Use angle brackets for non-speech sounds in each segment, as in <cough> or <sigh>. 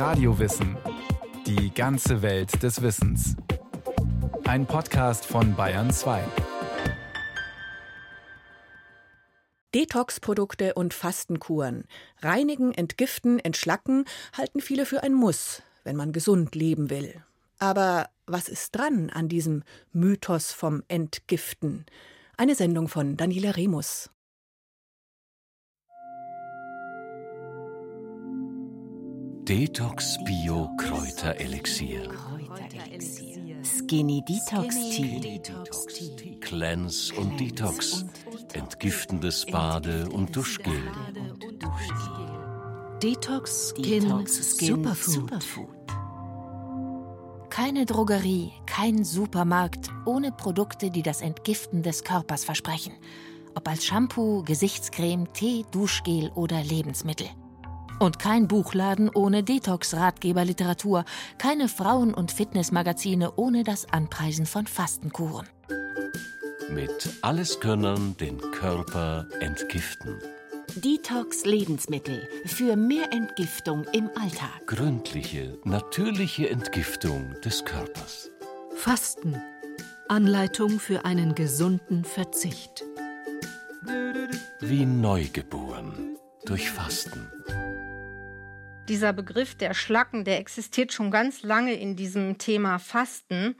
Radiowissen. Die ganze Welt des Wissens. Ein Podcast von Bayern 2. Detox-Produkte und Fastenkuren. Reinigen, entgiften, entschlacken halten viele für ein Muss, wenn man gesund leben will. Aber was ist dran an diesem Mythos vom Entgiften? Eine Sendung von Daniela Remus. Detox Bio Kräuterelixier. Skinny Detox Tea. Cleanse und Detox. Entgiftendes Bade- und Duschgel. Detox Skin. Superfood. Keine Drogerie, kein Supermarkt ohne Produkte, die das Entgiften des Körpers versprechen. Ob als Shampoo, Gesichtscreme, Tee, Duschgel oder Lebensmittel. Und kein Buchladen ohne Detox-Ratgeberliteratur, keine Frauen- und Fitnessmagazine ohne das Anpreisen von Fastenkuren. Mit Alleskönnern den Körper entgiften. Detox Lebensmittel für mehr Entgiftung im Alltag. Gründliche, natürliche Entgiftung des Körpers. Fasten. Anleitung für einen gesunden Verzicht. Wie neugeboren durch Fasten. Dieser Begriff der Schlacken, der existiert schon ganz lange in diesem Thema Fasten.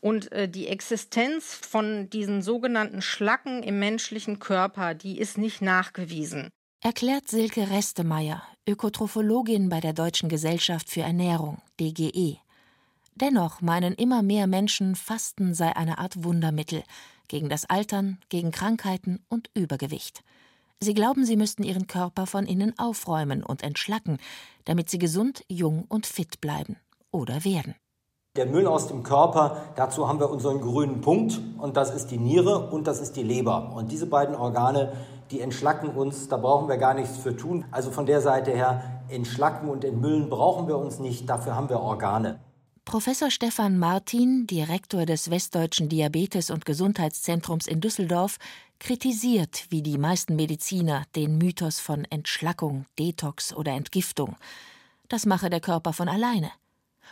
Und äh, die Existenz von diesen sogenannten Schlacken im menschlichen Körper, die ist nicht nachgewiesen. Erklärt Silke Restemeier, Ökotrophologin bei der Deutschen Gesellschaft für Ernährung, DGE. Dennoch meinen immer mehr Menschen, Fasten sei eine Art Wundermittel gegen das Altern, gegen Krankheiten und Übergewicht. Sie glauben, sie müssten ihren Körper von innen aufräumen und entschlacken, damit sie gesund, jung und fit bleiben oder werden. Der Müll aus dem Körper, dazu haben wir unseren grünen Punkt und das ist die Niere und das ist die Leber. Und diese beiden Organe, die entschlacken uns, da brauchen wir gar nichts für tun. Also von der Seite her, entschlacken und entmüllen brauchen wir uns nicht, dafür haben wir Organe. Professor Stefan Martin, Direktor des Westdeutschen Diabetes- und Gesundheitszentrums in Düsseldorf, kritisiert, wie die meisten Mediziner, den Mythos von Entschlackung, Detox oder Entgiftung. Das mache der Körper von alleine.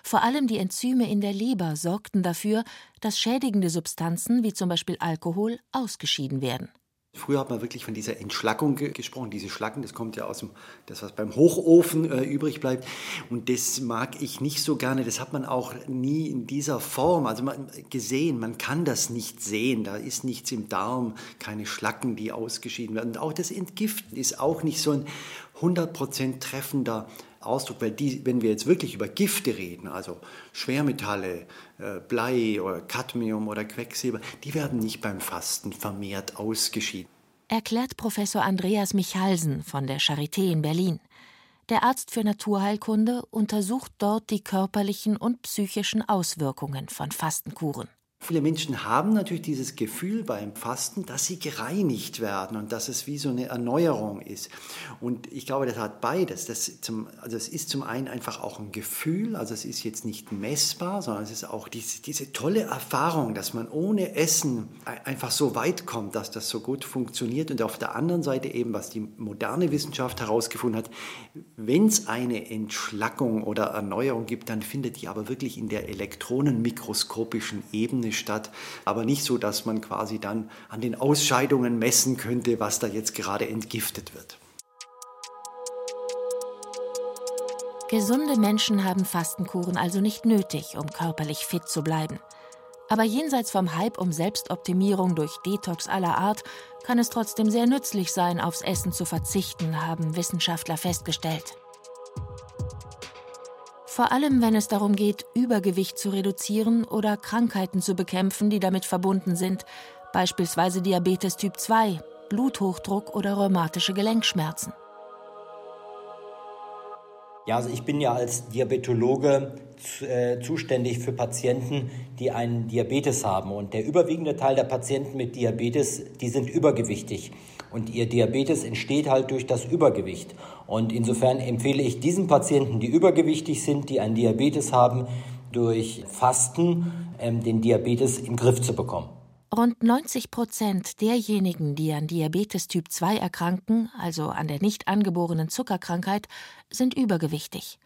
Vor allem die Enzyme in der Leber sorgten dafür, dass schädigende Substanzen wie zum Beispiel Alkohol ausgeschieden werden. Früher hat man wirklich von dieser Entschlackung ge gesprochen. Diese Schlacken, das kommt ja aus dem, das, was beim Hochofen äh, übrig bleibt. Und das mag ich nicht so gerne. Das hat man auch nie in dieser Form also man, gesehen. Man kann das nicht sehen. Da ist nichts im Darm, keine Schlacken, die ausgeschieden werden. Und auch das Entgiften ist auch nicht so ein 100% treffender Ausdruck, weil die, wenn wir jetzt wirklich über Gifte reden, also Schwermetalle, äh, Blei oder Cadmium oder Quecksilber, die werden nicht beim Fasten vermehrt ausgeschieden. Erklärt Professor Andreas Michalsen von der Charité in Berlin. Der Arzt für Naturheilkunde untersucht dort die körperlichen und psychischen Auswirkungen von Fastenkuren. Viele Menschen haben natürlich dieses Gefühl beim Fasten, dass sie gereinigt werden und dass es wie so eine Erneuerung ist. Und ich glaube, das hat beides. Das zum, also es ist zum einen einfach auch ein Gefühl, also es ist jetzt nicht messbar, sondern es ist auch diese, diese tolle Erfahrung, dass man ohne Essen einfach so weit kommt, dass das so gut funktioniert. Und auf der anderen Seite eben, was die moderne Wissenschaft herausgefunden hat, wenn es eine Entschlackung oder Erneuerung gibt, dann findet die aber wirklich in der elektronenmikroskopischen Ebene statt, aber nicht so, dass man quasi dann an den Ausscheidungen messen könnte, was da jetzt gerade entgiftet wird. Gesunde Menschen haben Fastenkuren also nicht nötig, um körperlich fit zu bleiben. Aber jenseits vom Hype um Selbstoptimierung durch Detox aller Art kann es trotzdem sehr nützlich sein, aufs Essen zu verzichten, haben Wissenschaftler festgestellt. Vor allem, wenn es darum geht, Übergewicht zu reduzieren oder Krankheiten zu bekämpfen, die damit verbunden sind, beispielsweise Diabetes Typ 2, Bluthochdruck oder rheumatische Gelenkschmerzen. Ja, also ich bin ja als Diabetologe äh, zuständig für Patienten, die einen Diabetes haben. Und der überwiegende Teil der Patienten mit Diabetes, die sind übergewichtig. Und ihr Diabetes entsteht halt durch das Übergewicht. Und insofern empfehle ich diesen Patienten, die übergewichtig sind, die einen Diabetes haben, durch Fasten ähm, den Diabetes den Griff zu bekommen. Rund 90 Prozent derjenigen, die an Diabetes Typ 2 erkranken, also an der nicht angeborenen Zuckerkrankheit, sind übergewichtig.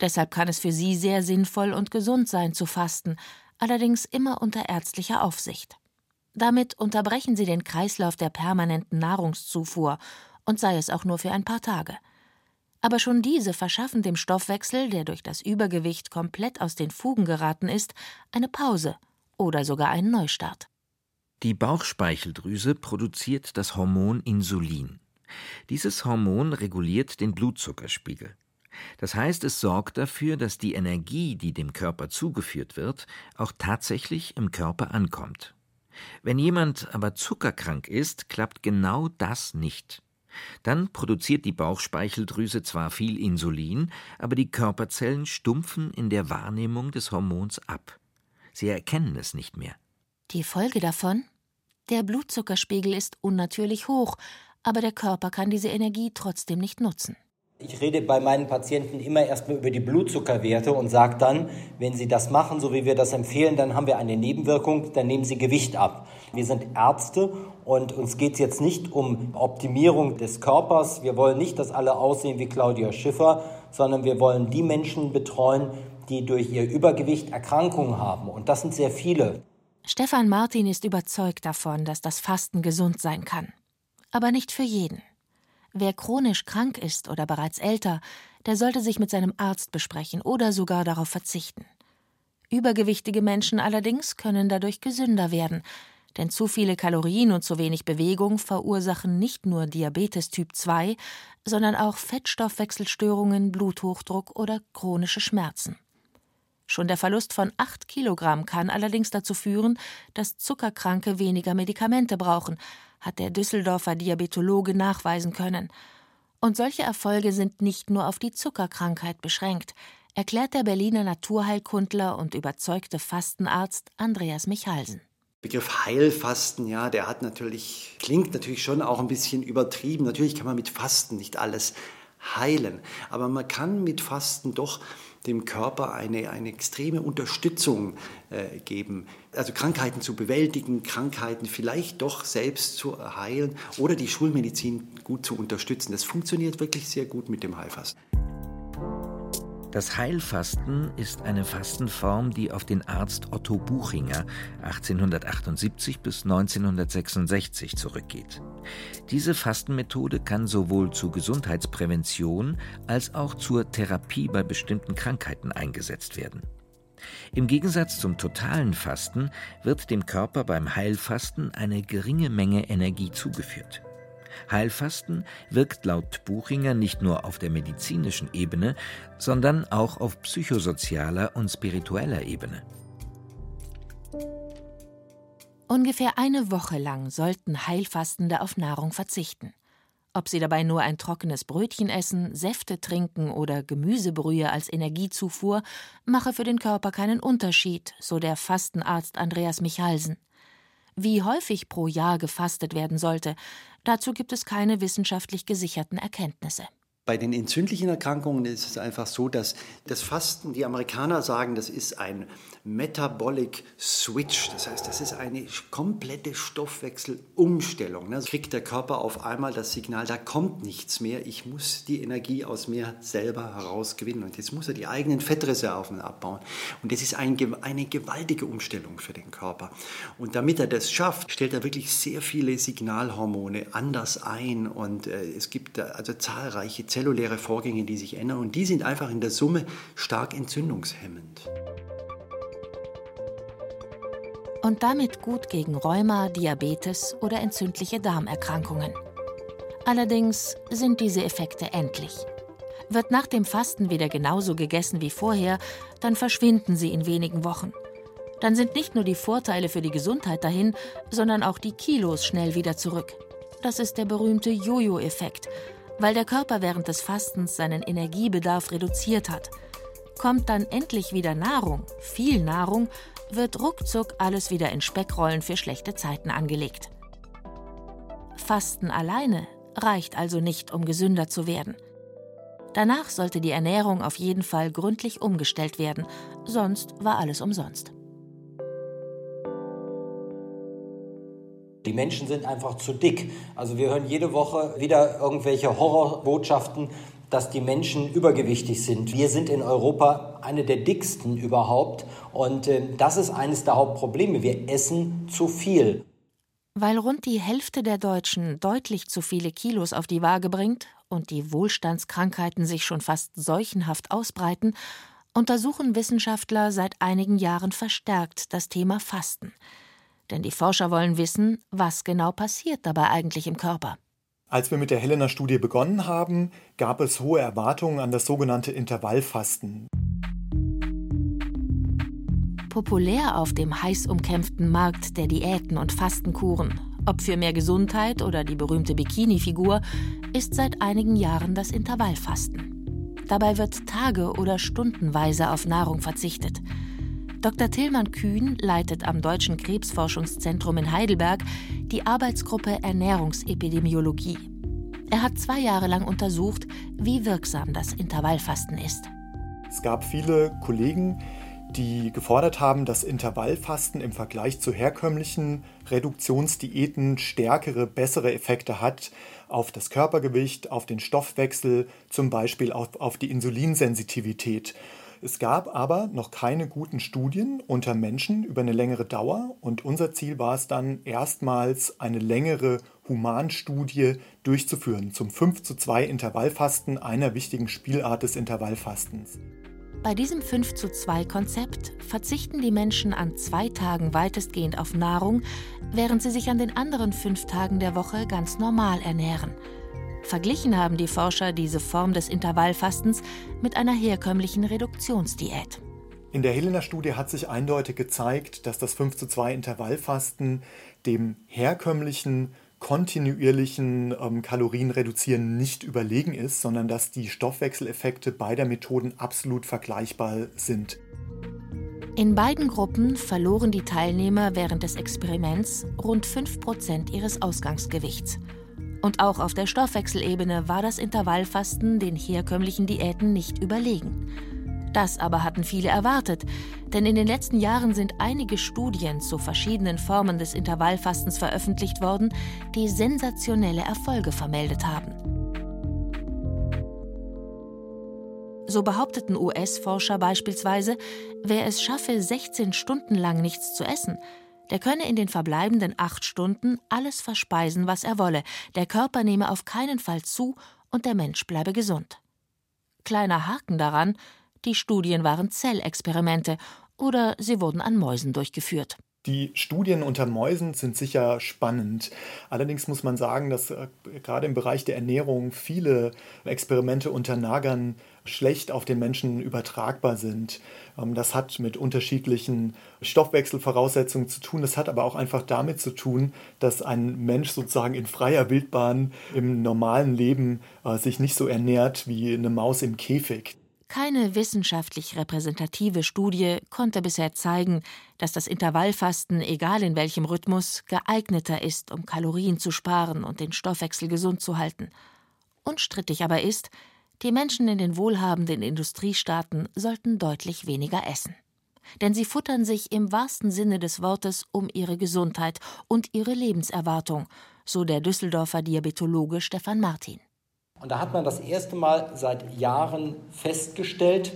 Deshalb kann es für sie sehr sinnvoll und gesund sein zu fasten, allerdings immer unter ärztlicher Aufsicht. Damit unterbrechen sie den Kreislauf der permanenten Nahrungszufuhr und sei es auch nur für ein paar Tage. Aber schon diese verschaffen dem Stoffwechsel, der durch das Übergewicht komplett aus den Fugen geraten ist, eine Pause oder sogar einen Neustart. Die Bauchspeicheldrüse produziert das Hormon Insulin. Dieses Hormon reguliert den Blutzuckerspiegel. Das heißt, es sorgt dafür, dass die Energie, die dem Körper zugeführt wird, auch tatsächlich im Körper ankommt. Wenn jemand aber zuckerkrank ist, klappt genau das nicht. Dann produziert die Bauchspeicheldrüse zwar viel Insulin, aber die Körperzellen stumpfen in der Wahrnehmung des Hormons ab. Sie erkennen es nicht mehr. Die Folge davon? Der Blutzuckerspiegel ist unnatürlich hoch, aber der Körper kann diese Energie trotzdem nicht nutzen. Ich rede bei meinen Patienten immer erstmal über die Blutzuckerwerte und sage dann, wenn sie das machen, so wie wir das empfehlen, dann haben wir eine Nebenwirkung, dann nehmen sie Gewicht ab. Wir sind Ärzte und uns geht es jetzt nicht um Optimierung des Körpers. Wir wollen nicht, dass alle aussehen wie Claudia Schiffer, sondern wir wollen die Menschen betreuen, die durch ihr Übergewicht Erkrankungen haben. Und das sind sehr viele. Stefan Martin ist überzeugt davon, dass das Fasten gesund sein kann. Aber nicht für jeden. Wer chronisch krank ist oder bereits älter, der sollte sich mit seinem Arzt besprechen oder sogar darauf verzichten. Übergewichtige Menschen allerdings können dadurch gesünder werden, denn zu viele Kalorien und zu wenig Bewegung verursachen nicht nur Diabetes Typ 2, sondern auch Fettstoffwechselstörungen, Bluthochdruck oder chronische Schmerzen. Schon der Verlust von 8 Kilogramm kann allerdings dazu führen, dass Zuckerkranke weniger Medikamente brauchen, hat der Düsseldorfer Diabetologe nachweisen können. Und solche Erfolge sind nicht nur auf die Zuckerkrankheit beschränkt, erklärt der Berliner Naturheilkundler und überzeugte Fastenarzt Andreas Michalsen. Begriff Heilfasten, ja, der hat natürlich, klingt natürlich schon auch ein bisschen übertrieben. Natürlich kann man mit Fasten nicht alles heilen, aber man kann mit Fasten doch dem Körper eine, eine extreme Unterstützung äh, geben. Also Krankheiten zu bewältigen, Krankheiten vielleicht doch selbst zu heilen oder die Schulmedizin gut zu unterstützen. Das funktioniert wirklich sehr gut mit dem Heilfasten. Das Heilfasten ist eine Fastenform, die auf den Arzt Otto Buchinger 1878 bis 1966 zurückgeht. Diese Fastenmethode kann sowohl zur Gesundheitsprävention als auch zur Therapie bei bestimmten Krankheiten eingesetzt werden. Im Gegensatz zum totalen Fasten wird dem Körper beim Heilfasten eine geringe Menge Energie zugeführt. Heilfasten wirkt laut Buchinger nicht nur auf der medizinischen Ebene, sondern auch auf psychosozialer und spiritueller Ebene. Ungefähr eine Woche lang sollten Heilfastende auf Nahrung verzichten. Ob sie dabei nur ein trockenes Brötchen essen, Säfte trinken oder Gemüsebrühe als Energiezufuhr, mache für den Körper keinen Unterschied, so der Fastenarzt Andreas Michalsen. Wie häufig pro Jahr gefastet werden sollte, dazu gibt es keine wissenschaftlich gesicherten Erkenntnisse. Bei den entzündlichen Erkrankungen ist es einfach so, dass das Fasten, die Amerikaner sagen, das ist ein Metabolic Switch. Das heißt, das ist eine komplette Stoffwechselumstellung. Da kriegt der Körper auf einmal das Signal, da kommt nichts mehr. Ich muss die Energie aus mir selber herausgewinnen. Und jetzt muss er die eigenen Fettreserven abbauen. Und das ist ein, eine gewaltige Umstellung für den Körper. Und damit er das schafft, stellt er wirklich sehr viele Signalhormone anders ein. Und äh, es gibt also zahlreiche zelluläre Vorgänge, die sich ändern. Und die sind einfach in der Summe stark entzündungshemmend und damit gut gegen Rheuma, Diabetes oder entzündliche Darmerkrankungen. Allerdings sind diese Effekte endlich. Wird nach dem Fasten wieder genauso gegessen wie vorher, dann verschwinden sie in wenigen Wochen. Dann sind nicht nur die Vorteile für die Gesundheit dahin, sondern auch die Kilos schnell wieder zurück. Das ist der berühmte Jojo-Effekt, weil der Körper während des Fastens seinen Energiebedarf reduziert hat. Kommt dann endlich wieder Nahrung, viel Nahrung, wird ruckzuck alles wieder in Speckrollen für schlechte Zeiten angelegt. Fasten alleine reicht also nicht, um gesünder zu werden. Danach sollte die Ernährung auf jeden Fall gründlich umgestellt werden, sonst war alles umsonst. Die Menschen sind einfach zu dick. Also wir hören jede Woche wieder irgendwelche Horrorbotschaften, dass die Menschen übergewichtig sind. Wir sind in Europa eine der dicksten überhaupt und äh, das ist eines der Hauptprobleme. Wir essen zu viel. Weil rund die Hälfte der Deutschen deutlich zu viele Kilos auf die Waage bringt und die Wohlstandskrankheiten sich schon fast seuchenhaft ausbreiten, untersuchen Wissenschaftler seit einigen Jahren verstärkt das Thema Fasten. Denn die Forscher wollen wissen, was genau passiert dabei eigentlich im Körper. Als wir mit der Helena-Studie begonnen haben, gab es hohe Erwartungen an das sogenannte Intervallfasten. Populär auf dem heiß umkämpften Markt der Diäten und Fastenkuren, ob für mehr Gesundheit oder die berühmte Bikini-Figur, ist seit einigen Jahren das Intervallfasten. Dabei wird tage- oder stundenweise auf Nahrung verzichtet. Dr. Tillmann Kühn leitet am Deutschen Krebsforschungszentrum in Heidelberg die Arbeitsgruppe Ernährungsepidemiologie. Er hat zwei Jahre lang untersucht, wie wirksam das Intervallfasten ist. Es gab viele Kollegen, die gefordert haben, dass Intervallfasten im Vergleich zu herkömmlichen Reduktionsdiäten stärkere, bessere Effekte hat auf das Körpergewicht, auf den Stoffwechsel, zum Beispiel auf, auf die Insulinsensitivität. Es gab aber noch keine guten Studien unter Menschen über eine längere Dauer und unser Ziel war es dann erstmals eine längere Humanstudie durchzuführen zum 5 zu 2 Intervallfasten, einer wichtigen Spielart des Intervallfastens. Bei diesem 5 zu 2 Konzept verzichten die Menschen an zwei Tagen weitestgehend auf Nahrung, während sie sich an den anderen fünf Tagen der Woche ganz normal ernähren. Verglichen haben die Forscher diese Form des Intervallfastens mit einer herkömmlichen Reduktionsdiät. In der Helena-Studie hat sich eindeutig gezeigt, dass das 5 zu 2 Intervallfasten dem herkömmlichen kontinuierlichen ähm, Kalorienreduzieren nicht überlegen ist, sondern dass die Stoffwechseleffekte beider Methoden absolut vergleichbar sind. In beiden Gruppen verloren die Teilnehmer während des Experiments rund 5% ihres Ausgangsgewichts. Und auch auf der Stoffwechselebene war das Intervallfasten den herkömmlichen Diäten nicht überlegen. Das aber hatten viele erwartet, denn in den letzten Jahren sind einige Studien zu verschiedenen Formen des Intervallfastens veröffentlicht worden, die sensationelle Erfolge vermeldet haben. So behaupteten US-Forscher beispielsweise, wer es schaffe, 16 Stunden lang nichts zu essen, der könne in den verbleibenden acht Stunden alles verspeisen, was er wolle, der Körper nehme auf keinen Fall zu und der Mensch bleibe gesund. Kleiner Haken daran, die Studien waren Zellexperimente oder sie wurden an Mäusen durchgeführt. Die Studien unter Mäusen sind sicher spannend. Allerdings muss man sagen, dass äh, gerade im Bereich der Ernährung viele Experimente unter Nagern schlecht auf den Menschen übertragbar sind. Ähm, das hat mit unterschiedlichen Stoffwechselvoraussetzungen zu tun. Das hat aber auch einfach damit zu tun, dass ein Mensch sozusagen in freier Wildbahn im normalen Leben äh, sich nicht so ernährt wie eine Maus im Käfig. Keine wissenschaftlich repräsentative Studie konnte bisher zeigen, dass das Intervallfasten, egal in welchem Rhythmus, geeigneter ist, um Kalorien zu sparen und den Stoffwechsel gesund zu halten. Unstrittig aber ist, die Menschen in den wohlhabenden Industriestaaten sollten deutlich weniger essen. Denn sie futtern sich im wahrsten Sinne des Wortes um ihre Gesundheit und ihre Lebenserwartung, so der Düsseldorfer Diabetologe Stefan Martin. Und da hat man das erste Mal seit Jahren festgestellt,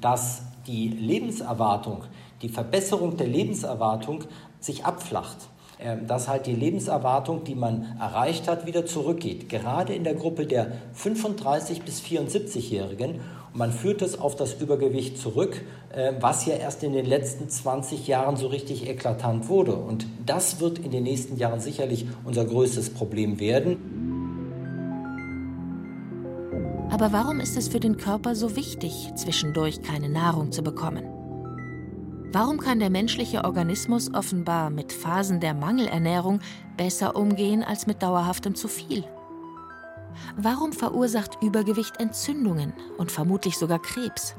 dass die Lebenserwartung, die Verbesserung der Lebenserwartung sich abflacht. Ähm, dass halt die Lebenserwartung, die man erreicht hat, wieder zurückgeht. Gerade in der Gruppe der 35- bis 74-Jährigen. Und man führt es auf das Übergewicht zurück, ähm, was ja erst in den letzten 20 Jahren so richtig eklatant wurde. Und das wird in den nächsten Jahren sicherlich unser größtes Problem werden. Aber warum ist es für den Körper so wichtig, zwischendurch keine Nahrung zu bekommen? Warum kann der menschliche Organismus offenbar mit Phasen der Mangelernährung besser umgehen als mit dauerhaftem zu viel? Warum verursacht Übergewicht Entzündungen und vermutlich sogar Krebs?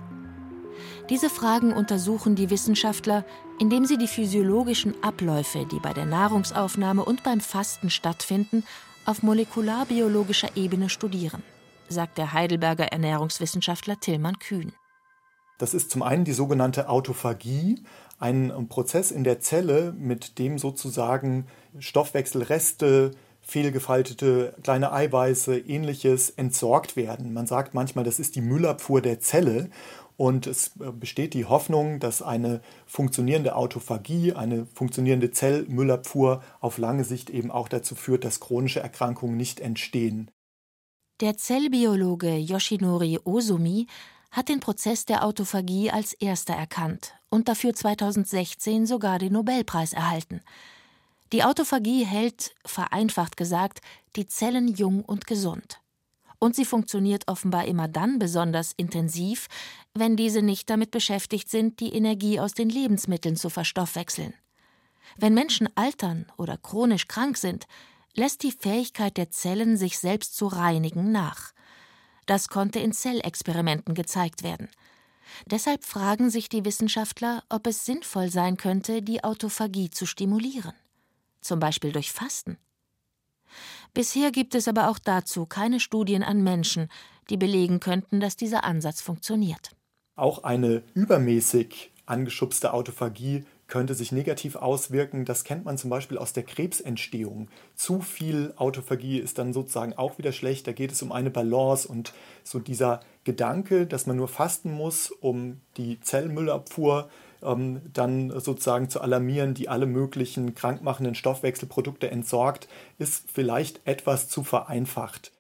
Diese Fragen untersuchen die Wissenschaftler, indem sie die physiologischen Abläufe, die bei der Nahrungsaufnahme und beim Fasten stattfinden, auf molekularbiologischer Ebene studieren sagt der Heidelberger Ernährungswissenschaftler Tillmann Kühn. Das ist zum einen die sogenannte Autophagie, ein Prozess in der Zelle, mit dem sozusagen Stoffwechselreste fehlgefaltete kleine Eiweiße, ähnliches entsorgt werden. Man sagt manchmal, das ist die Müllabfuhr der Zelle. Und es äh, besteht die Hoffnung, dass eine funktionierende Autophagie, eine funktionierende Zellmüllabfuhr auf lange Sicht eben auch dazu führt, dass chronische Erkrankungen nicht entstehen. Der Zellbiologe Yoshinori Osumi hat den Prozess der Autophagie als erster erkannt und dafür 2016 sogar den Nobelpreis erhalten. Die Autophagie hält, vereinfacht gesagt, die Zellen jung und gesund. Und sie funktioniert offenbar immer dann besonders intensiv, wenn diese nicht damit beschäftigt sind, die Energie aus den Lebensmitteln zu verstoffwechseln. Wenn Menschen altern oder chronisch krank sind, lässt die Fähigkeit der Zellen, sich selbst zu reinigen, nach. Das konnte in Zellexperimenten gezeigt werden. Deshalb fragen sich die Wissenschaftler, ob es sinnvoll sein könnte, die Autophagie zu stimulieren. Zum Beispiel durch Fasten. Bisher gibt es aber auch dazu keine Studien an Menschen, die belegen könnten, dass dieser Ansatz funktioniert. Auch eine übermäßig angeschubste Autophagie könnte sich negativ auswirken. Das kennt man zum Beispiel aus der Krebsentstehung. Zu viel Autophagie ist dann sozusagen auch wieder schlecht. Da geht es um eine Balance und so dieser Gedanke, dass man nur fasten muss, um die Zellmüllabfuhr ähm, dann sozusagen zu alarmieren, die alle möglichen krankmachenden Stoffwechselprodukte entsorgt, ist vielleicht etwas zu vereinfacht.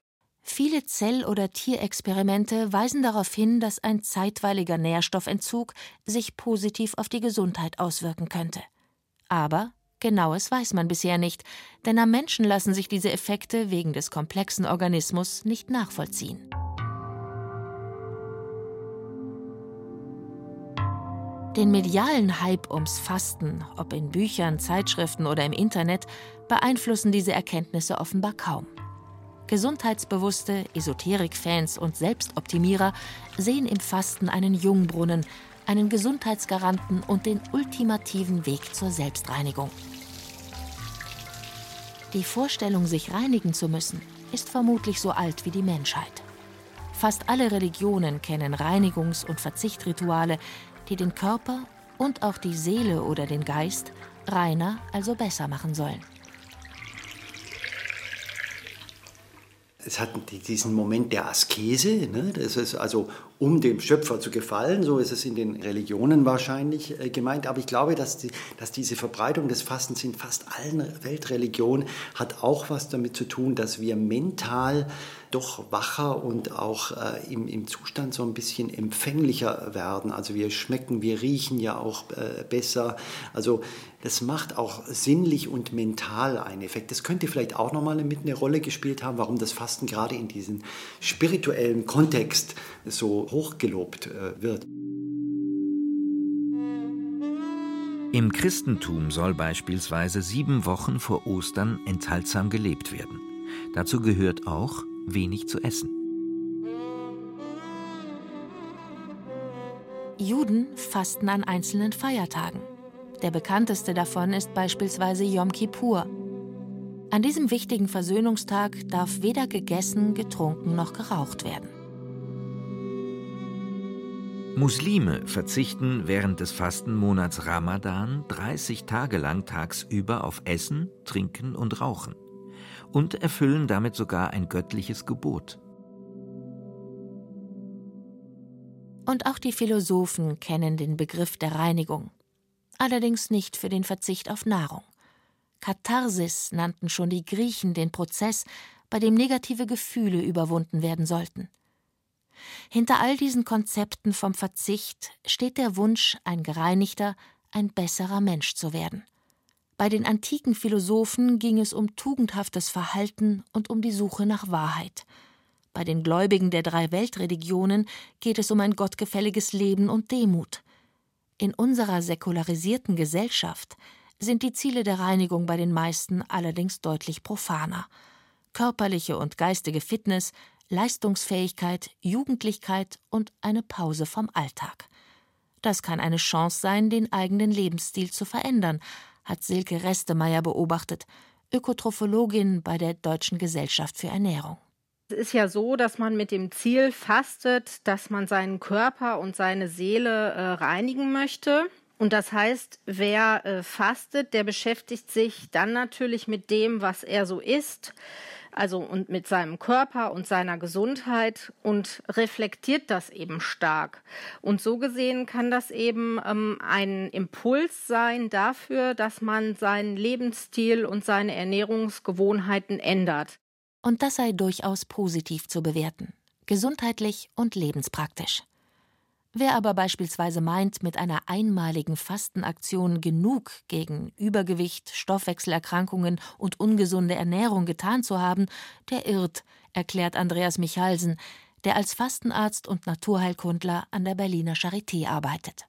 Viele Zell- oder Tierexperimente weisen darauf hin, dass ein zeitweiliger Nährstoffentzug sich positiv auf die Gesundheit auswirken könnte. Aber genaues weiß man bisher nicht, denn am Menschen lassen sich diese Effekte wegen des komplexen Organismus nicht nachvollziehen. Den medialen Hype ums Fasten, ob in Büchern, Zeitschriften oder im Internet, beeinflussen diese Erkenntnisse offenbar kaum. Gesundheitsbewusste Esoterik-Fans und Selbstoptimierer sehen im Fasten einen Jungbrunnen, einen Gesundheitsgaranten und den ultimativen Weg zur Selbstreinigung. Die Vorstellung, sich reinigen zu müssen, ist vermutlich so alt wie die Menschheit. Fast alle Religionen kennen Reinigungs- und Verzichtrituale, die den Körper und auch die Seele oder den Geist reiner, also besser machen sollen. Es hat diesen Moment der Askese, ne? das ist also um dem Schöpfer zu gefallen, so ist es in den Religionen wahrscheinlich äh, gemeint. Aber ich glaube, dass, die, dass diese Verbreitung des Fastens in fast allen Weltreligionen hat auch was damit zu tun, dass wir mental doch wacher und auch äh, im, im Zustand so ein bisschen empfänglicher werden. Also wir schmecken, wir riechen ja auch äh, besser. Also das macht auch sinnlich und mental einen Effekt. Das könnte vielleicht auch nochmal mit eine Rolle gespielt haben, warum das Fasten gerade in diesem spirituellen Kontext so hochgelobt äh, wird. Im Christentum soll beispielsweise sieben Wochen vor Ostern enthaltsam gelebt werden. Dazu gehört auch, wenig zu essen. Juden fasten an einzelnen Feiertagen. Der bekannteste davon ist beispielsweise Yom Kippur. An diesem wichtigen Versöhnungstag darf weder gegessen, getrunken noch geraucht werden. Muslime verzichten während des Fastenmonats Ramadan 30 Tage lang tagsüber auf Essen, Trinken und Rauchen und erfüllen damit sogar ein göttliches Gebot. Und auch die Philosophen kennen den Begriff der Reinigung, allerdings nicht für den Verzicht auf Nahrung. Katharsis nannten schon die Griechen den Prozess, bei dem negative Gefühle überwunden werden sollten. Hinter all diesen Konzepten vom Verzicht steht der Wunsch, ein gereinigter, ein besserer Mensch zu werden. Bei den antiken Philosophen ging es um tugendhaftes Verhalten und um die Suche nach Wahrheit. Bei den Gläubigen der drei Weltreligionen geht es um ein gottgefälliges Leben und Demut. In unserer säkularisierten Gesellschaft sind die Ziele der Reinigung bei den meisten allerdings deutlich profaner. Körperliche und geistige Fitness, Leistungsfähigkeit, Jugendlichkeit und eine Pause vom Alltag. Das kann eine Chance sein, den eigenen Lebensstil zu verändern, hat Silke Restemeyer beobachtet, Ökotrophologin bei der Deutschen Gesellschaft für Ernährung. Es ist ja so, dass man mit dem Ziel fastet, dass man seinen Körper und seine Seele äh, reinigen möchte. Und das heißt, wer äh, fastet, der beschäftigt sich dann natürlich mit dem, was er so isst, also und mit seinem Körper und seiner Gesundheit und reflektiert das eben stark. Und so gesehen kann das eben ähm, ein Impuls sein dafür, dass man seinen Lebensstil und seine Ernährungsgewohnheiten ändert. Und das sei durchaus positiv zu bewerten, gesundheitlich und lebenspraktisch. Wer aber beispielsweise meint, mit einer einmaligen Fastenaktion genug gegen Übergewicht, Stoffwechselerkrankungen und ungesunde Ernährung getan zu haben, der irrt, erklärt Andreas Michalsen, der als Fastenarzt und Naturheilkundler an der Berliner Charité arbeitet.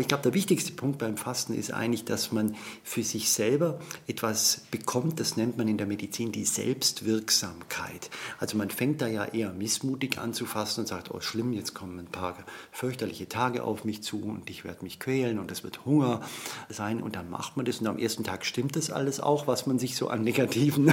Ich glaube, der wichtigste Punkt beim Fasten ist eigentlich, dass man für sich selber etwas bekommt, das nennt man in der Medizin die Selbstwirksamkeit. Also man fängt da ja eher missmutig an zu fasten und sagt, oh schlimm, jetzt kommen ein paar fürchterliche Tage auf mich zu und ich werde mich quälen und es wird Hunger sein. Und dann macht man das und am ersten Tag stimmt das alles auch, was man sich so an negativen <laughs>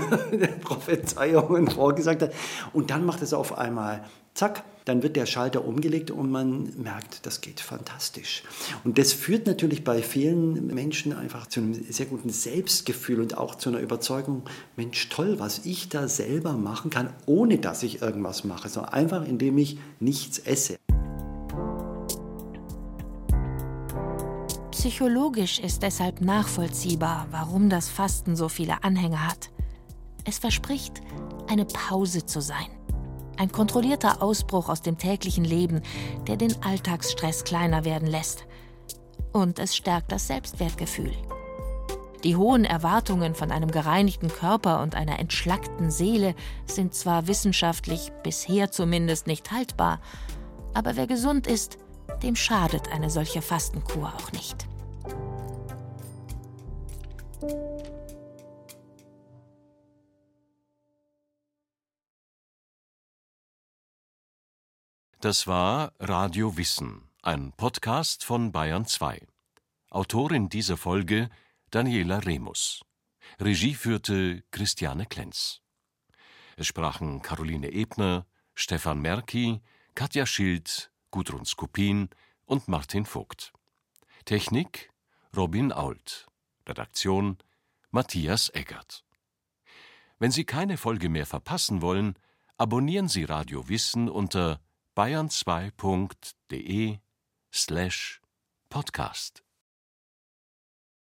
Prophezeiungen vorgesagt hat. Und dann macht es auf einmal zack, dann wird der Schalter umgelegt und man merkt, das geht fantastisch. Und das führt natürlich bei vielen Menschen einfach zu einem sehr guten Selbstgefühl und auch zu einer Überzeugung, Mensch, toll, was ich da selber machen kann, ohne dass ich irgendwas mache, sondern einfach indem ich nichts esse. Psychologisch ist deshalb nachvollziehbar, warum das Fasten so viele Anhänger hat. Es verspricht, eine Pause zu sein ein kontrollierter Ausbruch aus dem täglichen Leben, der den Alltagsstress kleiner werden lässt. Und es stärkt das Selbstwertgefühl. Die hohen Erwartungen von einem gereinigten Körper und einer entschlackten Seele sind zwar wissenschaftlich bisher zumindest nicht haltbar, aber wer gesund ist, dem schadet eine solche Fastenkur auch nicht. Das war Radio Wissen, ein Podcast von Bayern 2. Autorin dieser Folge Daniela Remus. Regie führte Christiane Klenz. Es sprachen Caroline Ebner, Stefan Merki, Katja Schild, Gudrun Skupin und Martin Vogt. Technik Robin Ault. Redaktion Matthias Eggert. Wenn Sie keine Folge mehr verpassen wollen, abonnieren Sie Radio Wissen unter bayern2.de slash podcast